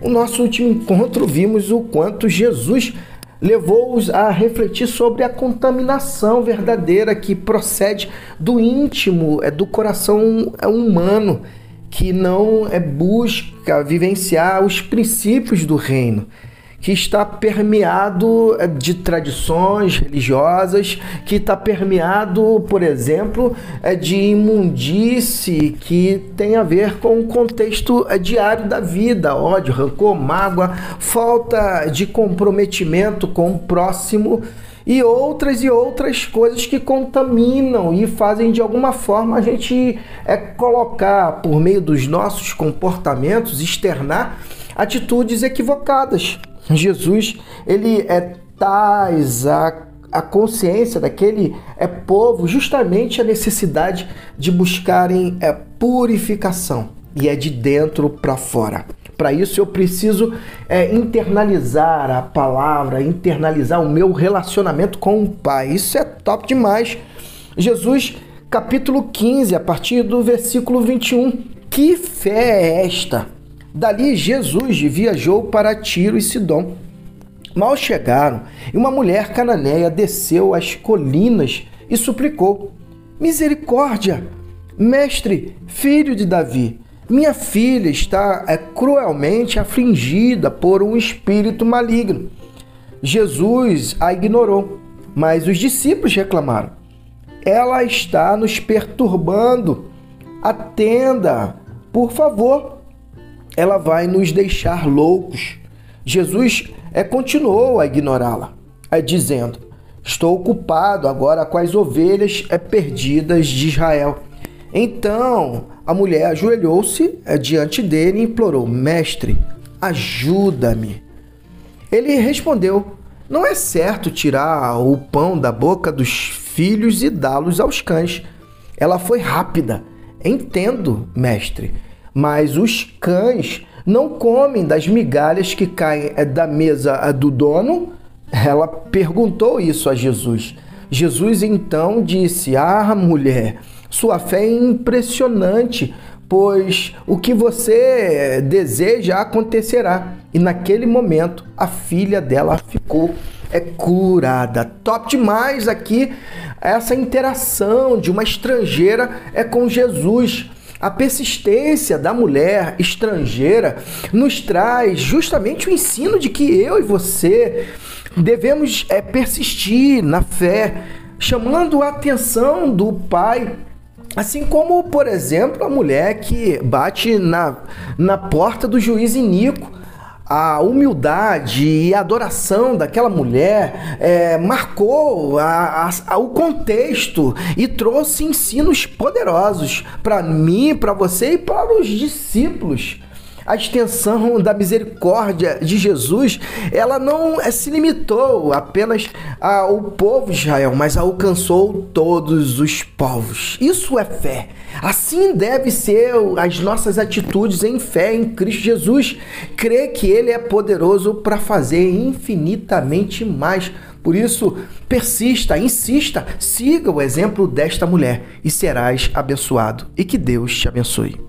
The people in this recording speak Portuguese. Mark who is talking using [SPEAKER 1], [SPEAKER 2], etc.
[SPEAKER 1] O nosso último encontro vimos o quanto Jesus levou-os a refletir sobre a contaminação verdadeira que procede do íntimo, é do coração humano, que não é busca vivenciar os princípios do reino que está permeado eh, de tradições religiosas, que está permeado, por exemplo, eh, de imundície que tem a ver com o contexto eh, diário da vida, ódio, rancor, mágoa, falta de comprometimento com o próximo e outras e outras coisas que contaminam e fazem de alguma forma a gente é, colocar por meio dos nossos comportamentos, externar atitudes equivocadas. Jesus, ele é tais a, a consciência daquele é, povo justamente a necessidade de buscarem é, purificação e é de dentro para fora. Para isso eu preciso é, internalizar a palavra, internalizar o meu relacionamento com o Pai. Isso é top demais. Jesus, capítulo 15, a partir do versículo 21. Que fé é esta? Dali Jesus viajou para Tiro e Sidom. Mal chegaram e uma mulher cananeia desceu as colinas e suplicou: Misericórdia, mestre, filho de Davi, minha filha está é, cruelmente afligida por um espírito maligno. Jesus a ignorou, mas os discípulos reclamaram: Ela está nos perturbando. Atenda, por favor ela vai nos deixar loucos. Jesus é, continuou a ignorá-la, é, dizendo: Estou ocupado agora com as ovelhas é, perdidas de Israel. Então a mulher ajoelhou-se é, diante dele e implorou: Mestre, ajuda-me. Ele respondeu: Não é certo tirar o pão da boca dos filhos e dá-los aos cães. Ela foi rápida. Entendo, mestre mas os cães não comem das migalhas que caem é, da mesa do dono? Ela perguntou isso a Jesus. Jesus então disse: Ah, mulher, sua fé é impressionante, pois o que você deseja acontecerá. E naquele momento a filha dela ficou é curada. Top demais aqui essa interação de uma estrangeira é com Jesus. A persistência da mulher estrangeira nos traz justamente o ensino de que eu e você devemos é, persistir na fé, chamando a atenção do pai. Assim como, por exemplo, a mulher que bate na, na porta do juiz Inico a humildade e a adoração daquela mulher é, marcou a, a, o contexto e trouxe ensinos poderosos para mim, para você e para os discípulos a extensão da misericórdia de Jesus, ela não é, se limitou apenas ao povo de Israel, mas alcançou todos os povos. Isso é fé. Assim deve ser as nossas atitudes em fé em Cristo Jesus. Crer que Ele é poderoso para fazer infinitamente mais. Por isso, persista, insista, siga o exemplo desta mulher e serás abençoado. E que Deus te abençoe.